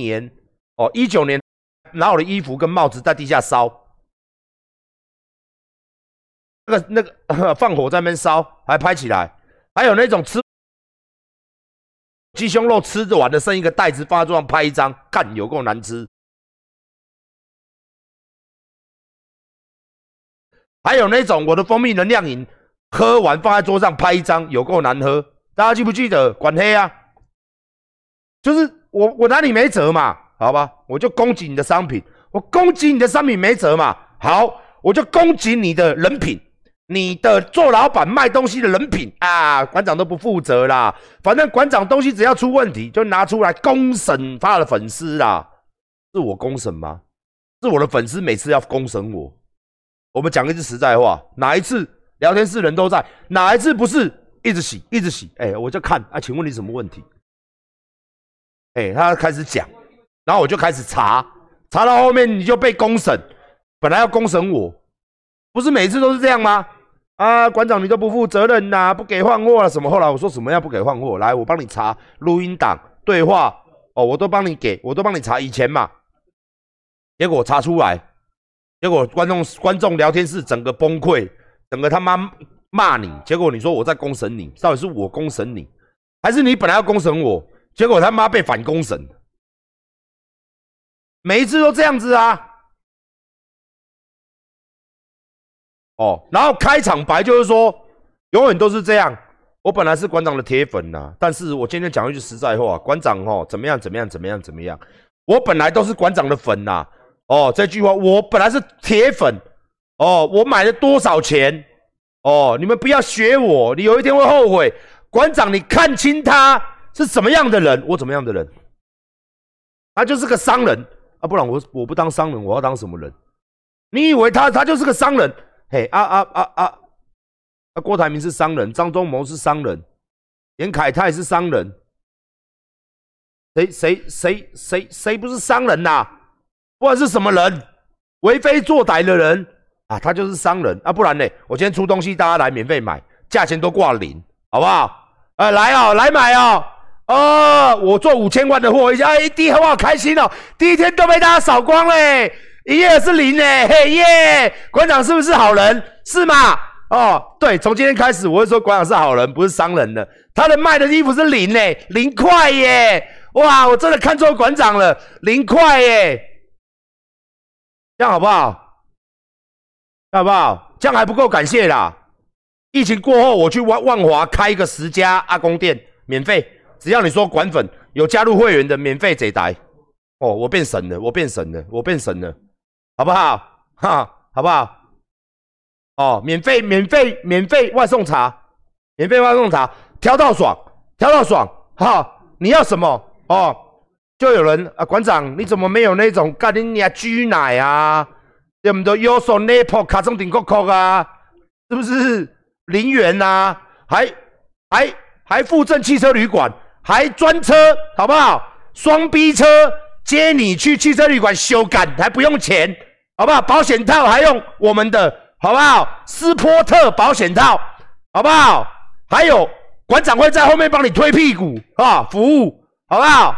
年哦，一九年拿我的衣服跟帽子在地下烧，那个那个放火在那边烧，还拍起来，还有那种吃鸡胸肉吃着完的剩一个袋子放在桌上拍一张，干有够难吃。还有那种我的蜂蜜能量饮喝完放在桌上拍一张，有够难喝。大家记不记得？管黑啊，就是我我哪里没辙嘛？好吧，我就攻击你的商品，我攻击你的商品没辙嘛？好，我就攻击你的人品，你的做老板卖东西的人品啊！馆长都不负责啦，反正馆长东西只要出问题，就拿出来公审他的粉丝啦。是我公审吗？是我的粉丝每次要公审我。我们讲一句实在话，哪一次聊天室人都在，哪一次不是一直洗一直洗？哎，我就看啊，请问你什么问题？哎，他开始讲，然后我就开始查，查到后面你就被公审，本来要公审我，不是每次都是这样吗？啊，馆长你都不负责任呐，不给换货了什么？后来我说什么要不给换货？来，我帮你查录音档对话，哦，我都帮你给，我都帮你查以前嘛，结果查出来。结果观众观众聊天室整个崩溃，整个他妈骂你。结果你说我在公审你，到底是我公审你，还是你本来要公审我？结果他妈被反公审，每一次都这样子啊！哦，然后开场白就是说，永远都是这样。我本来是馆长的铁粉呐，但是我今天讲一句实在话，馆长哦怎么样怎么样怎么样怎么样？我本来都是馆长的粉呐。哦，这句话我本来是铁粉，哦，我买了多少钱？哦，你们不要学我，你有一天会后悔。馆长，你看清他是什么样的人，我怎么样的人？他就是个商人啊，不然我我不当商人，我要当什么人？你以为他他就是个商人？嘿，啊啊啊啊！啊，郭台铭是商人，张忠谋是商人，严凯泰是商人，谁谁谁谁谁不是商人呐？不管是什么人，为非作歹的人啊，他就是商人啊，不然呢？我今天出东西，大家来免费买，价钱都挂零，好不好？哎，来哦，来买哦，哦，我做五千万的货，一下哎，第一好不好？开心哦，第一天都被大家扫光嘞，一夜是零嘞，嘿耶！馆长是不是好人？是吗？哦，对，从今天开始，我会说馆长是好人，不是商人了。他的卖的衣服是零嘞，零块耶！哇，我真的看错馆长了，零块耶！这样好不好？好不好？这样还不够感谢啦！疫情过后，我去万万华开一个十家阿公店，免费，只要你说管粉有加入会员的，免费这台。哦，我变神了，我变神了，我变神了，好不好？哈，好不好？哦，免费，免费，免费外送茶，免费外送茶，挑到爽，挑到爽，哈！你要什么？哦。就有人啊，馆长，你怎么没有那种咖喱呀、居奶啊？有没有优索奈普卡中顶扣扣啊？是不是零元呐？还还还附赠汽车旅馆，还专车，好不好？双 B 车接你去汽车旅馆修改，还不用钱，好不好？保险套还用我们的，好不好？斯波特保险套，好不好？还有馆长会在后面帮你推屁股啊，服务，好不好？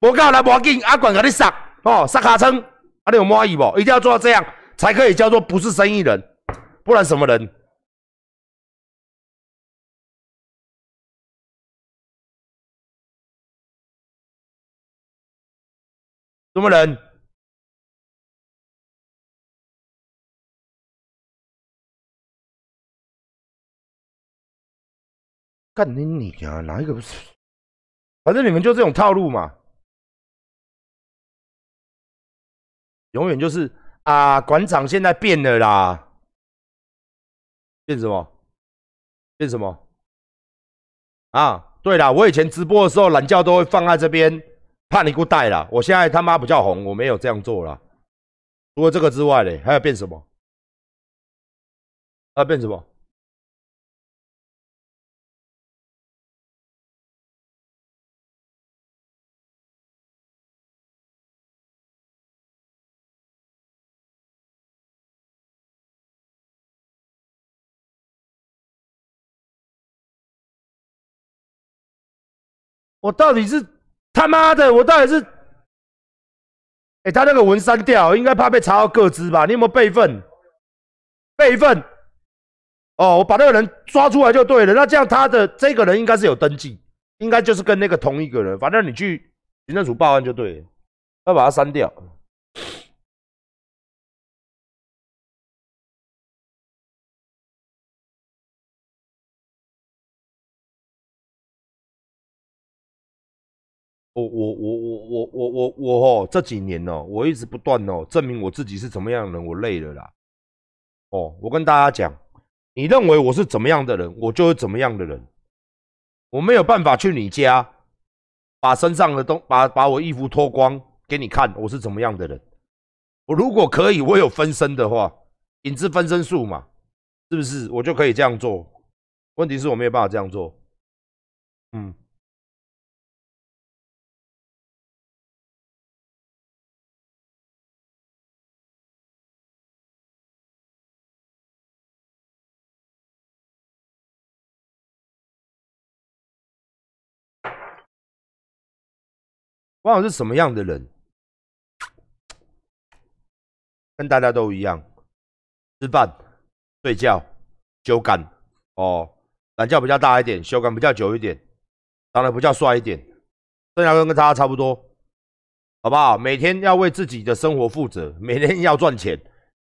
我告来，要紧，阿管给你上哦，杀卡称，啊，你有满意不？一定要做到这样，才可以叫做不是生意人，不然什么人？什么人？干你你啊！哪一个不是？反正你们就这种套路嘛。永远就是啊，馆长现在变了啦，变什么？变什么？啊，对了，我以前直播的时候懒觉都会放在这边，怕你给我带了。我现在他妈比较红，我没有这样做了。除了这个之外嘞，还要变什么？要变什么？我到底是他妈的，我到底是哎，他那个文删掉，应该怕被查到个资吧？你有没有备份？备份。哦，我把那个人抓出来就对了。那这样他的这个人应该是有登记，应该就是跟那个同一个人。反正你去行政署报案就对了，要把它删掉。我我我我我我我我哦，这几年哦，我一直不断哦证明我自己是怎么样的人，我累了啦。哦，我跟大家讲。你认为我是怎么样的人，我就是怎么样的人。我没有办法去你家，把身上的东把把我衣服脱光给你看，我是怎么样的人。我如果可以，我有分身的话，影子分身术嘛，是不是？我就可以这样做。问题是我没有办法这样做。嗯。王总是什么样的人？跟大家都一样，吃饭、睡觉、修改哦，懒觉比较大一点，休感比较久一点，长得比较帅一点，剩下跟跟大家差不多，好不好？每天要为自己的生活负责，每天要赚钱，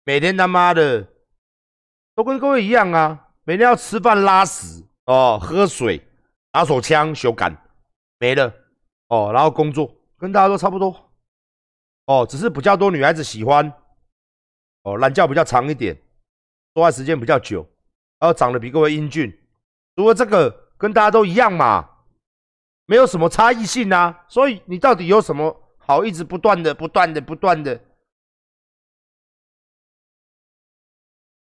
每天他妈的都跟各位一样啊！每天要吃饭、拉屎哦，喝水、拿手枪、修改没了哦，然后工作。跟大家都差不多，哦，只是比较多女孩子喜欢，哦，懒觉比较长一点，说话时间比较久，然后长得比各位英俊，除了这个跟大家都一样嘛，没有什么差异性啊，所以你到底有什么好一直不断的、不断的、不断的，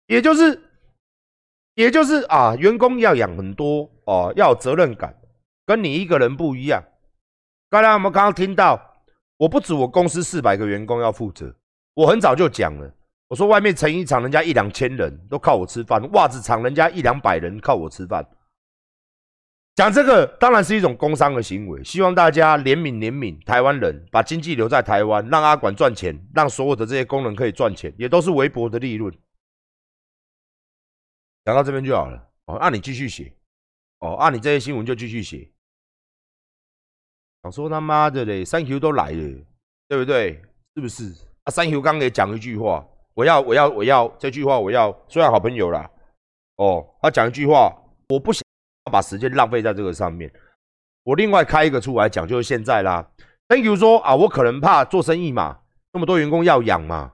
也就是，也就是啊，员工要养很多哦，要有责任感，跟你一个人不一样。刚才我们刚刚听到，我不止我公司四百个员工要负责，我很早就讲了，我说外面成衣厂人家一两千人都靠我吃饭，袜子厂人家一两百人靠我吃饭。讲这个当然是一种工商的行为，希望大家怜悯怜悯台湾人，把经济留在台湾，让阿管赚钱，让所有的这些工人可以赚钱，也都是微薄的利润。讲到这边就好了哦，那你继续写哦，按你这些新闻就继续写。想说他妈的嘞，三 Q 都来了，对不对？是不是？啊，三 Q 刚也讲一句话，我要，我要，我要这句话，我要，虽然好朋友啦，哦，他讲一句话，我不想把时间浪费在这个上面，我另外开一个出来讲，就是现在啦。Thank you 说啊，我可能怕做生意嘛，那么多员工要养嘛，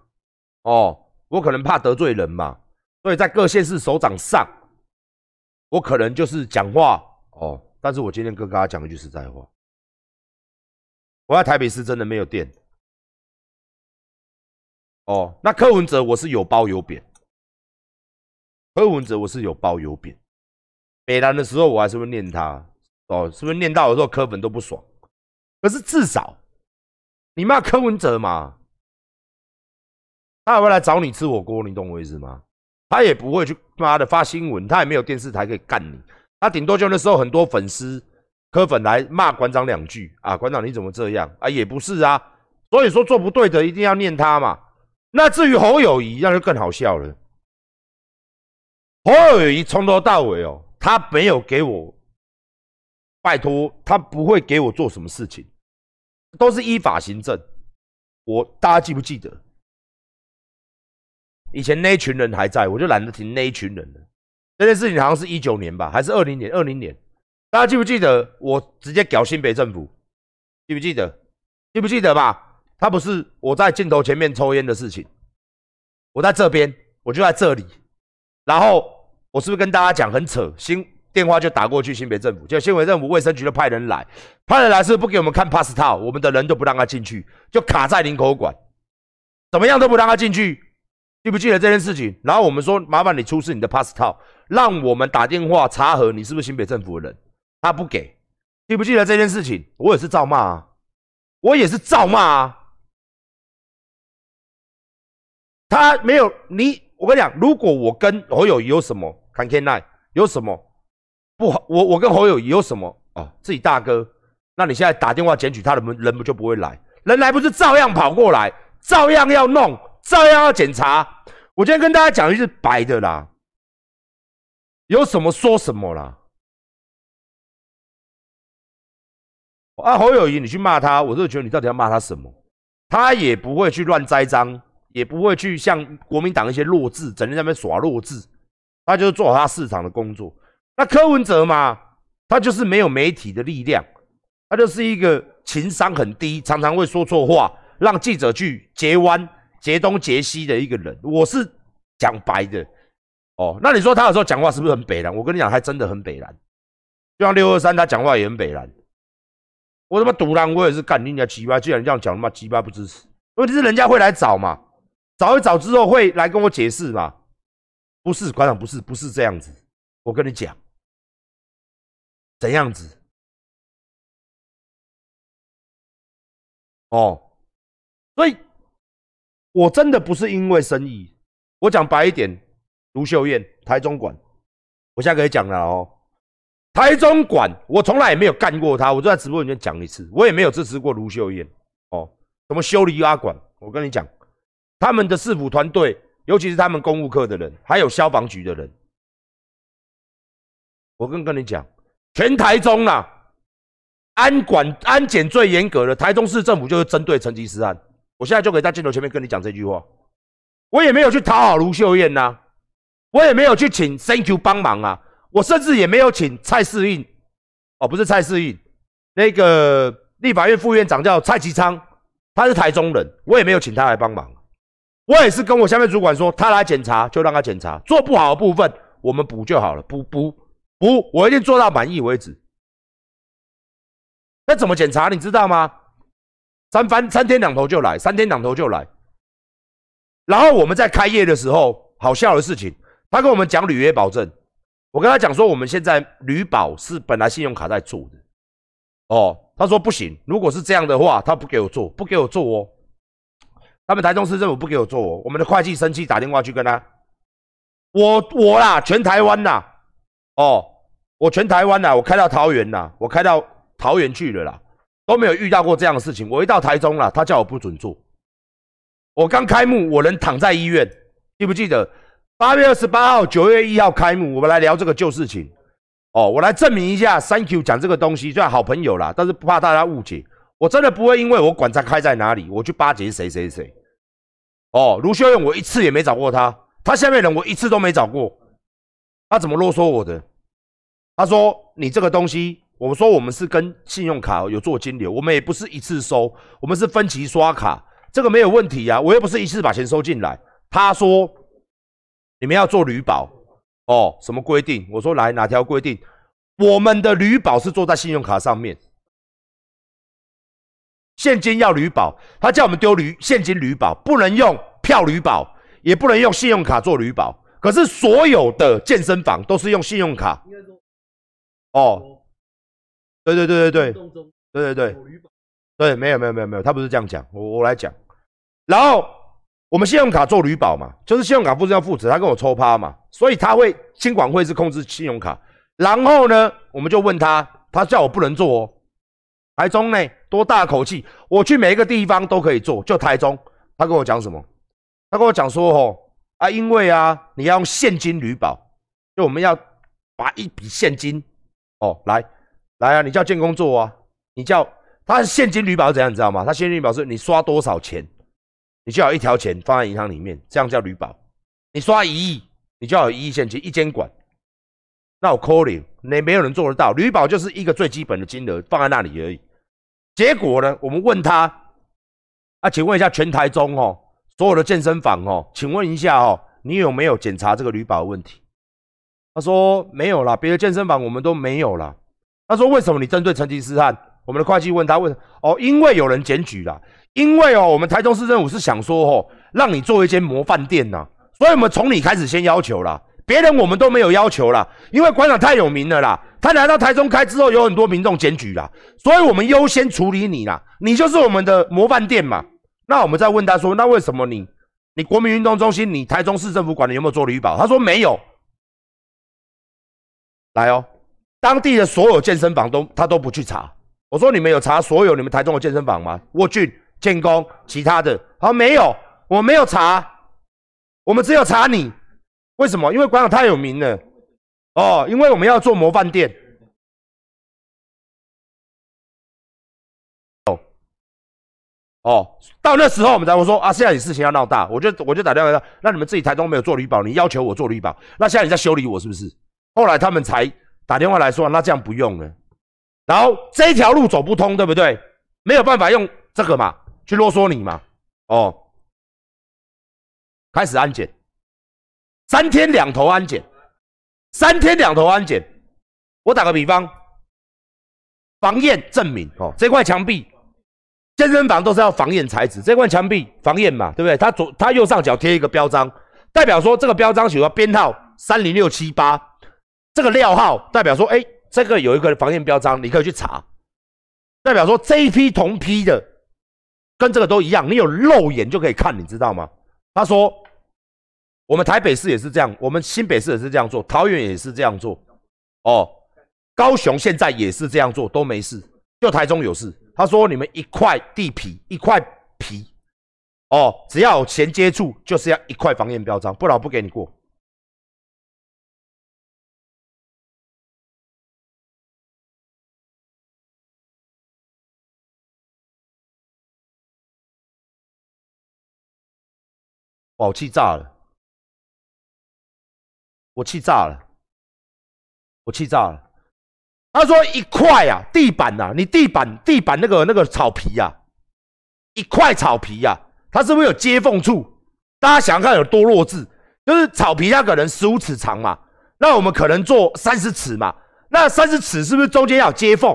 哦，我可能怕得罪人嘛，所以在各县市首长上，我可能就是讲话哦，但是我今天跟大家讲一句实在话。我在台北市真的没有电哦。那柯文哲我是有褒有贬，柯文哲我是有褒有贬。北南的时候我还是会念他哦，是不是念到的时候柯粉都不爽？可是至少你骂柯文哲嘛，他也会来找你吃火锅，你懂我意思吗？他也不会去妈的发新闻，他也没有电视台可以干你，他顶多就那时候很多粉丝。柯粉来骂馆长两句啊，馆长你怎么这样啊？也不是啊，所以说做不对的一定要念他嘛。那至于侯友谊，那就更好笑了。侯友谊从头到尾哦，他没有给我拜托，他不会给我做什么事情，都是依法行政。我大家记不记得？以前那群人还在，我就懒得提那一群人了。这件事情好像是一九年吧，还是二零年？二零年。大家记不记得我直接搞新北政府？记不记得？记不记得吧？他不是我在镜头前面抽烟的事情，我在这边，我就在这里。然后我是不是跟大家讲很扯？新电话就打过去新北政府，就新北政府卫生局就派人来，派人来是不给我们看 pass 套，我们的人都不让他进去，就卡在林口馆，怎么样都不让他进去。记不记得这件事情？然后我们说麻烦你出示你的 pass 套，让我们打电话查核你是不是新北政府的人。他不给，记不记得这件事情？我也是照骂啊，我也是照骂啊。他没有你，我跟你讲，如果我跟侯友有什么看天奈有什么不好，我我跟侯友有什么啊？自己大哥，那你现在打电话检举他的人，人不就不会来？人来不是照样跑过来，照样要弄，照样要检查。我今天跟大家讲的是白的啦，有什么说什么啦。啊，侯友谊，你去骂他，我就觉得你到底要骂他什么？他也不会去乱栽赃，也不会去像国民党一些弱智，整天在那边耍弱智。他就是做好他市场的工作。那柯文哲嘛，他就是没有媒体的力量，他就是一个情商很低，常常会说错话，让记者去截弯、截东、截西的一个人。我是讲白的哦。那你说他有时候讲话是不是很北蓝？我跟你讲，还真的很北蓝。就像六二三，他讲话也很北蓝。我他妈独狼，我也是干人家鸡巴。既然这样讲，他妈鸡巴不支持。问题是人家会来找嘛？找一找之后会来跟我解释嘛？不是馆长，不是，不是这样子。我跟你讲，怎样子？哦，所以，我真的不是因为生意。我讲白一点，卢秀燕，台中馆，我现在可以讲了哦。台中馆，我从来也没有干过他，我就在直播里面讲一次，我也没有支持过卢秀燕哦。什么修理阿馆？我跟你讲，他们的市府团队，尤其是他们公务科的人，还有消防局的人，我跟跟你讲，全台中啊，安管安检最严格的，台中市政府就是针对成吉思汗。我现在就可以在镜头前面跟你讲这句话，我也没有去讨好卢秀燕呐，我也没有去请 Thank you 帮忙啊。我甚至也没有请蔡世印，哦，不是蔡世印，那个立法院副院长叫蔡其昌，他是台中人，我也没有请他来帮忙。我也是跟我下面主管说，他来检查就让他检查，做不好的部分我们补就好了，补补补，我一定做到满意为止。那怎么检查你知道吗？三番三天两头就来，三天两头就来。然后我们在开业的时候，好笑的事情，他跟我们讲履约保证。我跟他讲说，我们现在旅保是本来信用卡在做的，哦，他说不行，如果是这样的话，他不给我做，不给我做哦。他们台中市政府不给我做，我们的会计生气打电话去跟他，我我啦，全台湾呐，哦，我全台湾呐，我开到桃园呐，我开到桃园去了啦，都没有遇到过这样的事情。我一到台中了，他叫我不准做。我刚开幕，我能躺在医院，记不记得？八月二十八号，九月一号开幕，我们来聊这个旧事情。哦，我来证明一下，Thank you 讲这个东西，虽然好朋友啦，但是不怕大家误解。我真的不会因为我管他开在哪里，我去巴结谁谁谁。哦，卢秀燕，我一次也没找过他，他下面人我一次都没找过。他怎么啰嗦我的？他说你这个东西，我说我们是跟信用卡有做金流，我们也不是一次收，我们是分期刷卡，这个没有问题呀，我又不是一次把钱收进来。他说。你们要做旅保哦？什么规定？我说来哪条规定？我们的旅保是做在信用卡上面，现金要旅保，他叫我们丢旅现金旅保，不能用票旅保，也不能用信用卡做旅保。可是所有的健身房都是用信用卡。哦，对对对对对，对对对，对，没有没有没有没有，他不是这样讲，我我来讲，然后。我们信用卡做旅保嘛，就是信用卡负责要负责，他跟我抽趴嘛，所以他会监管会是控制信用卡。然后呢，我们就问他，他叫我不能做哦。台中呢，多大口气，我去每一个地方都可以做，就台中，他跟我讲什么？他跟我讲说，哦，啊，因为啊，你要用现金旅保，就我们要把一笔现金，哦，来来啊，你叫建工做啊，你叫他现金旅保怎样，你知道吗？他现金旅保是你刷多少钱。你就要一条钱放在银行里面，这样叫旅保。你刷一亿，你就要有一亿现金一监管。那我 calling，那没有人做得到。旅保就是一个最基本的金额放在那里而已。结果呢，我们问他，啊，请问一下全台中哦，所有的健身房哦，请问一下哦，你有没有检查这个旅保的问题？他说没有啦，别的健身房我们都没有啦。他说为什么你针对成吉思汗？我们的会计问他问哦，因为有人检举了。因为哦，我们台中市政府是想说哦，让你做一间模范店呐，所以我们从你开始先要求啦，别人我们都没有要求啦，因为馆长太有名了啦，他来到台中开之后，有很多民众检举啦，所以我们优先处理你啦，你就是我们的模范店嘛。那我们再问他说，那为什么你，你国民运动中心，你台中市政府管的有没有做旅保？他说没有。来哦，当地的所有健身房都他都不去查。我说你们有查所有你们台中的健身房吗？沃俊。建工，其他的。好，没有，我没有查，我们只有查你。为什么？因为馆长太有名了。哦，因为我们要做模范店。哦，哦，到那时候我们才会说啊，现在你事情要闹大，我就我就打电话说，那你们自己台中没有做绿保，你要求我做绿保，那现在你在修理我是不是？后来他们才打电话来说，那这样不用了。然后这条路走不通，对不对？没有办法用这个嘛，去啰嗦你嘛。哦，开始安检，三天两头安检。三天两头安检，我打个比方，防验证明哦，这块墙壁，健身房都是要防验材质，这块墙壁防验嘛，对不对？它左它右上角贴一个标章，代表说这个标章写个编号三零六七八，这个料号代表说，哎，这个有一个防验标章，你可以去查，代表说这一批同批的跟这个都一样，你有肉眼就可以看，你知道吗？他说。我们台北市也是这样，我们新北市也是这样做，桃园也是这样做，哦，高雄现在也是这样做，都没事，就台中有事。他说你们一块地皮一块皮，哦，只要有钱接触，就是要一块防验标章，不然我不给你过。我气炸了。我气炸了，我气炸了。他说一块啊，地板呐，你地板地板那个那个草皮呀，一块草皮呀，它是不是有接缝处？大家想想看有多弱智？就是草皮它可能十五尺长嘛，那我们可能做三十尺嘛，那三十尺是不是中间要有接缝？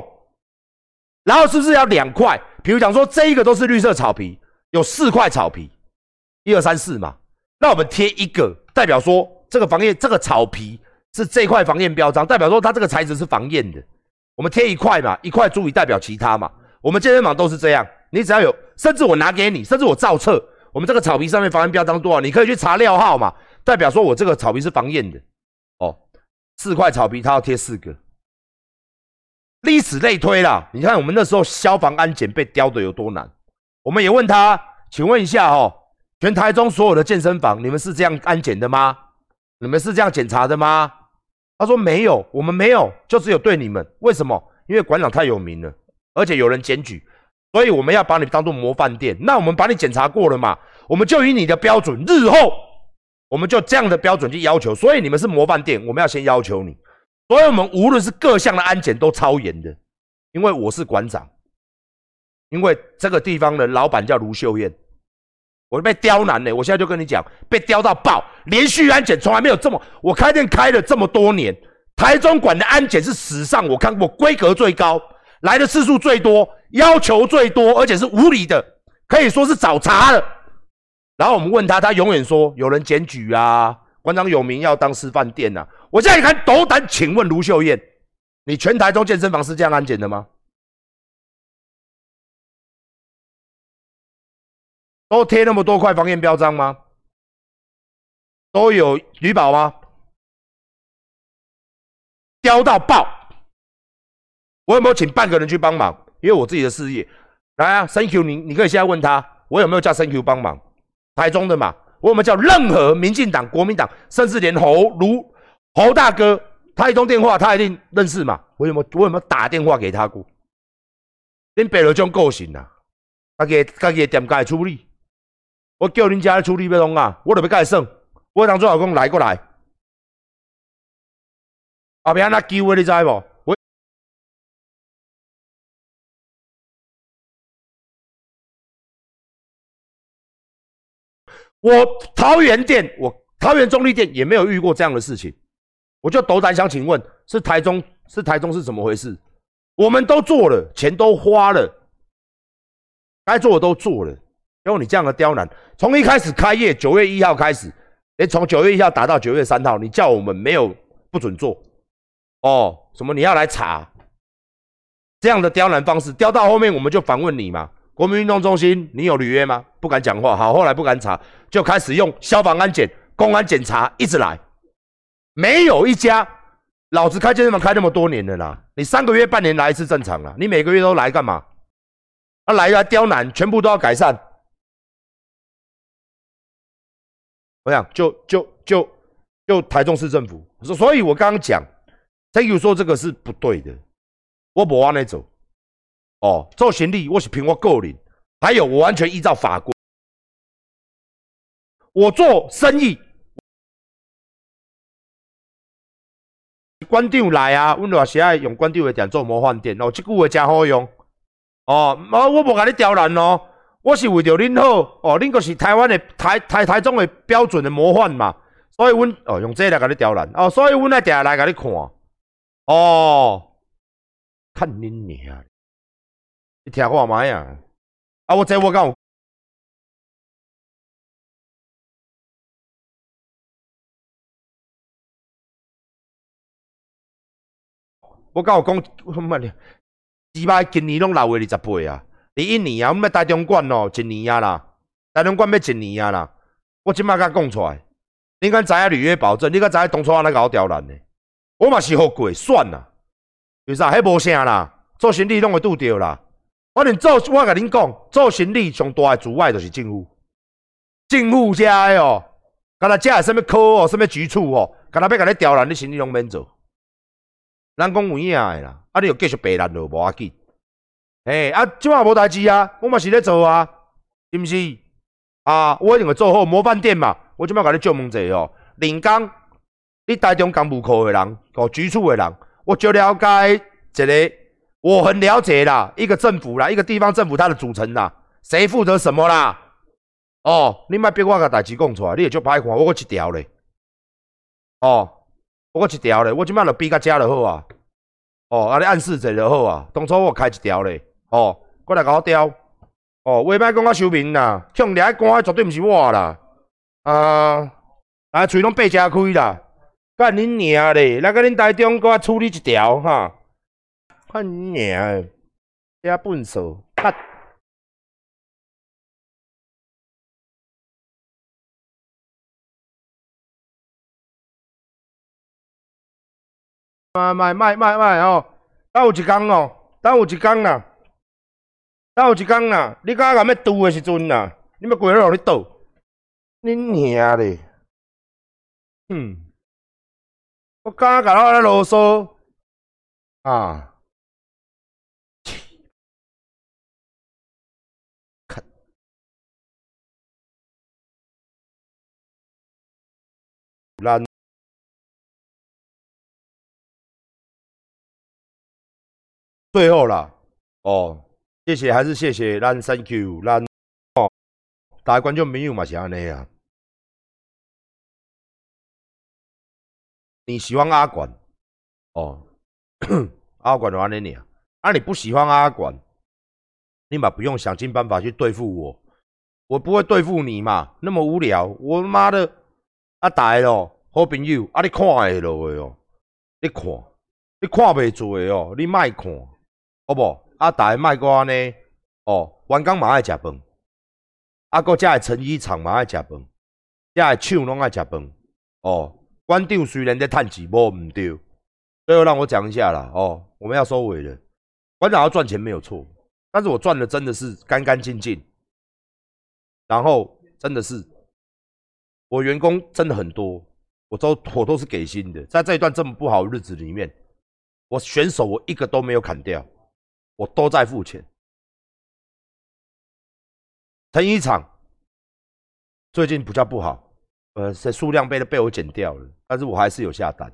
然后是不是要两块？比如讲说这一个都是绿色草皮，有四块草皮，一二三四嘛，那我们贴一个，代表说。这个防验，这个草皮是这块防验标章，代表说它这个材质是防验的。我们贴一块嘛，一块足以代表其他嘛。我们健身房都是这样，你只要有，甚至我拿给你，甚至我照册，我们这个草皮上面防验标章多少，你可以去查料号嘛，代表说我这个草皮是防验的。哦，四块草皮它要贴四个，历史类推啦。你看我们那时候消防安检被雕的有多难，我们也问他，请问一下哦，全台中所有的健身房，你们是这样安检的吗？你们是这样检查的吗？他说没有，我们没有，就只有对你们。为什么？因为馆长太有名了，而且有人检举，所以我们要把你当做模范店。那我们把你检查过了嘛？我们就以你的标准，日后我们就这样的标准去要求。所以你们是模范店，我们要先要求你。所以我们无论是各项的安检都超严的，因为我是馆长，因为这个地方的老板叫卢秀燕。我是被刁难的，我现在就跟你讲，被刁到爆，连续安检从来没有这么，我开店开了这么多年，台中馆的安检是史上我看过规格最高，来的次数最多，要求最多，而且是无理的，可以说是找茬了。然后我们问他，他永远说有人检举啊，馆长有名要当示范店呐。我现在看斗胆，请问卢秀燕，你全台中健身房是这样安检的吗？都贴那么多块防验标章吗？都有女保吗？刁到爆！我有没有请半个人去帮忙？因为我自己的事业。来啊，Thank you，你你可以现在问他，我有没有叫 Thank you 帮忙？台中的嘛，我有没有叫任何民进党、国民党，甚至连侯卢侯大哥，他一通电话，他一定认识嘛？我有没有我有没有打电话给他过？恁白了种个性啊，家己家己店家处理。我叫恁家处理要弄啊，我就要甲伊算。我当做老公来过来，后边安那救的，你知无？我我桃园店，我桃园中立店也没有遇过这样的事情。我就斗胆想请问，是台中是台中是怎么回事？我们都做了，钱都花了，该做的都做了。用你这样的刁难，从一开始开业九月一号开始，哎，从九月一号打到九月三号，你叫我们没有不准做，哦，什么你要来查，这样的刁难方式，刁到后面我们就反问你嘛，国民运动中心你有履约吗？不敢讲话，好，后来不敢查，就开始用消防安检、公安检查，一直来，没有一家，老子开健身房开那么多年了啦，你三个月、半年来一次正常了，你每个月都来干嘛？啊，来来刁难，全部都要改善。我想，就就就就台中市政府，所以，我刚刚讲等于说这个是不对的，我不往那走。哦，做行李我是凭我个人，还有我完全依照法规，我做生意。官长来啊，阮话是爱用官长的店做模范店哦，这句话真好用。哦，我我无甲你刁难哦，我是为着恁好哦，恁个是台湾的台台台中的标准的模范嘛，所以阮哦用这来甲你刁难哦，所以阮来定来甲你看哦，看恁娘，你听话买啊，啊我这我讲。我甲我讲，什么呢？鸡巴今年拢六月二十八啊，第一年啊，我们台中馆哦，一年啊啦，台中馆要一年啊啦。我即摆甲讲出来，你敢知影履约保证？你敢知影当初安尼甲我刁难呢？我嘛是好过，算啦，为啥？迄无啥啦，做生意拢会拄着啦。反正做，我甲恁讲，做生意上大诶阻碍就是政府，政府遮诶哦，敢若遮诶什物科哦，什物局处哦，敢若要甲你刁难，你生意拢免做。咱讲有影的啦，啊，你又继续白烂就无要紧。嘿，啊，即马无代志啊，我嘛是咧做啊，是毋是？啊，我一定会做好模范店嘛。我即马甲你借问者哦，林刚，你台中干部科的人，哦，局处的人，我就了解一个，我很了解啦，一个政府啦，一个地方政府它的组成啦，谁负责什么啦？哦，你莫逼我甲代志讲出来，你会足歹看，我一条咧。哦。我一条咧，我即摆就比较遮就好啊。哦，啊你暗示者就好啊。当初我开一条咧，哦，过来甲我调。哦，话歹讲我收明啦，向掠去赶绝对毋是我啦。啊，啊喙拢八只开啦，干恁娘咧！来甲恁台中搁处理一条哈。看恁娘，遮笨手，干。卖卖卖卖卖哦！等有一工哦，等有一工啦，等有一天啦！你敢若要拄的时阵啦，你要过来让你倒，恁娘咧！嗯，我敢甲我咧啰嗦啊！烂。最后啦，哦，谢谢，还是谢谢，咱 Thank you，咱哦，大家观众朋友嘛是安尼啊。你喜欢阿管，哦，阿管就安尼你啊，啊你不喜欢阿管，你嘛不用想尽办法去对付我，我不会对付你嘛，那么无聊，我妈的，啊大咯，好朋友，啊你看会落的哦，你看，你看袂做哦，你莫看。好不？啊，大家卖过安尼哦。员工嘛爱食饭，啊，搁遮个成衣厂嘛爱食饭，遮个厂拢爱食饭。哦，馆长虽然在趁钱，无毋对。最后让我讲一下啦，哦，我们要收尾了。馆长要赚钱没有错，但是我赚的真的是干干净净。然后真的是，我员工真的很多，我都我都是给薪的。在这一段这么不好的日子里面，我选手我一个都没有砍掉。我都在付钱。成衣厂最近比较不好，呃，这数量被被我减掉了，但是我还是有下单。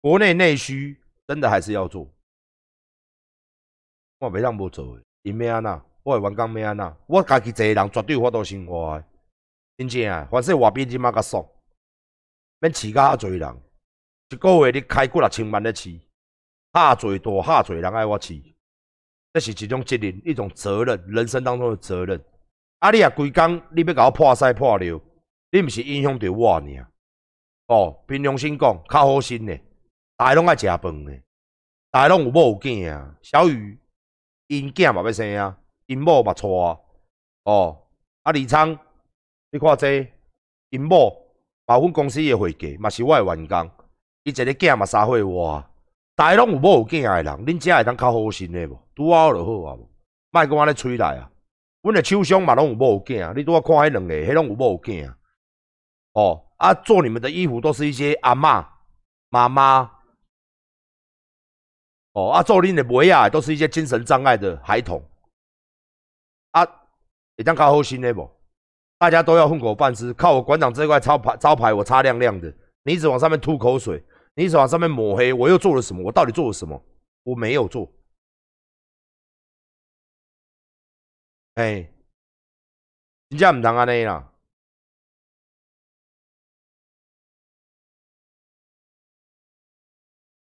国内内需真的还是要做。我袂当无做，因咩安那？我会员工咩安那？我家己一个人绝对有法度生活，真正啊！凡说外边即马较爽，免饲甲遐侪人，一个月你开几六千万的饲。下最多，下最人爱我饲，这是一种责任，一种责任，人生当中的责任。啊，你啊，规工你要甲我破屎破尿，你毋是影响着我尔。哦，凭良心讲，较好心的，大家拢爱食饭的，大家拢有某有囝啊。小雨因囝嘛要生啊，因某嘛娶啊。哦，啊李昌，你看这因某，把阮公司的会计嘛是我的员工，伊一个囝嘛三岁外。大家拢有某有囝的人，恁遮会当较好心的无？拄好就好啊无？卖跟我咧吹来啊！阮的手上嘛拢有某有囝，你拄我看迄两个，迄拢有某有囝。哦，啊，做你们的衣服都是一些阿嬷、妈妈。哦，啊，做恁的妹啊，都是一些精神障碍的孩童。啊，会当较好心的无？大家都要混口饭吃，靠我馆长这块招牌，招牌我擦亮亮的。你一直往上面吐口水，你手往上面抹黑，我又做了什么？我到底做了什么？我没有做。哎，人家唔当安尼啦！